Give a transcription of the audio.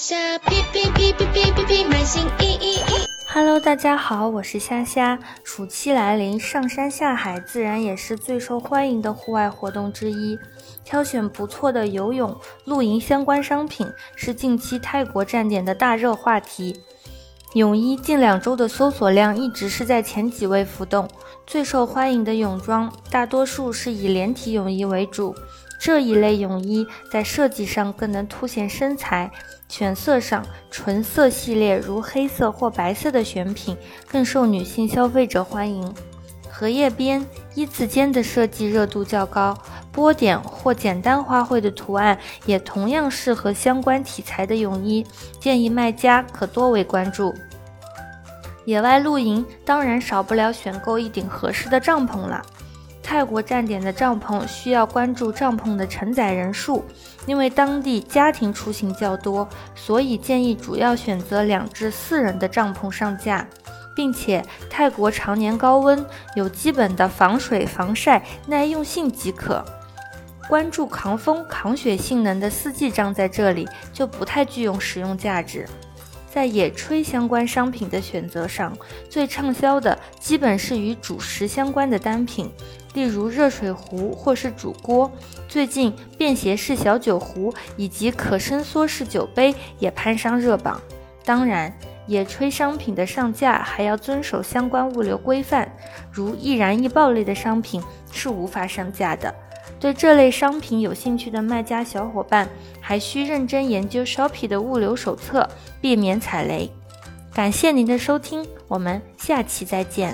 虾皮皮皮皮皮皮皮，满心意意意。Hello，大家好，我是虾虾。暑期来临，上山下海自然也是最受欢迎的户外活动之一。挑选不错的游泳、露营相关商品是近期泰国站点的大热话题。泳衣近两周的搜索量一直是在前几位浮动。最受欢迎的泳装大多数是以连体泳衣为主。这一类泳衣在设计上更能凸显身材，选色上纯色系列如黑色或白色的选品更受女性消费者欢迎。荷叶边、一字肩的设计热度较高，波点或简单花卉的图案也同样适合相关题材的泳衣，建议卖家可多为关注。野外露营当然少不了选购一顶合适的帐篷了。泰国站点的帐篷需要关注帐篷的承载人数，因为当地家庭出行较多，所以建议主要选择两至四人的帐篷上架，并且泰国常年高温，有基本的防水、防晒、耐用性即可。关注抗风、抗雪性能的四季帐在这里就不太具有实用价值。在野炊相关商品的选择上，最畅销的基本是与主食相关的单品。例如热水壶或是煮锅，最近便携式小酒壶以及可伸缩式酒杯也攀上热榜。当然，野炊商品的上架还要遵守相关物流规范，如易燃易爆类的商品是无法上架的。对这类商品有兴趣的卖家小伙伴，还需认真研究 Shopee 的物流手册，避免踩雷。感谢您的收听，我们下期再见。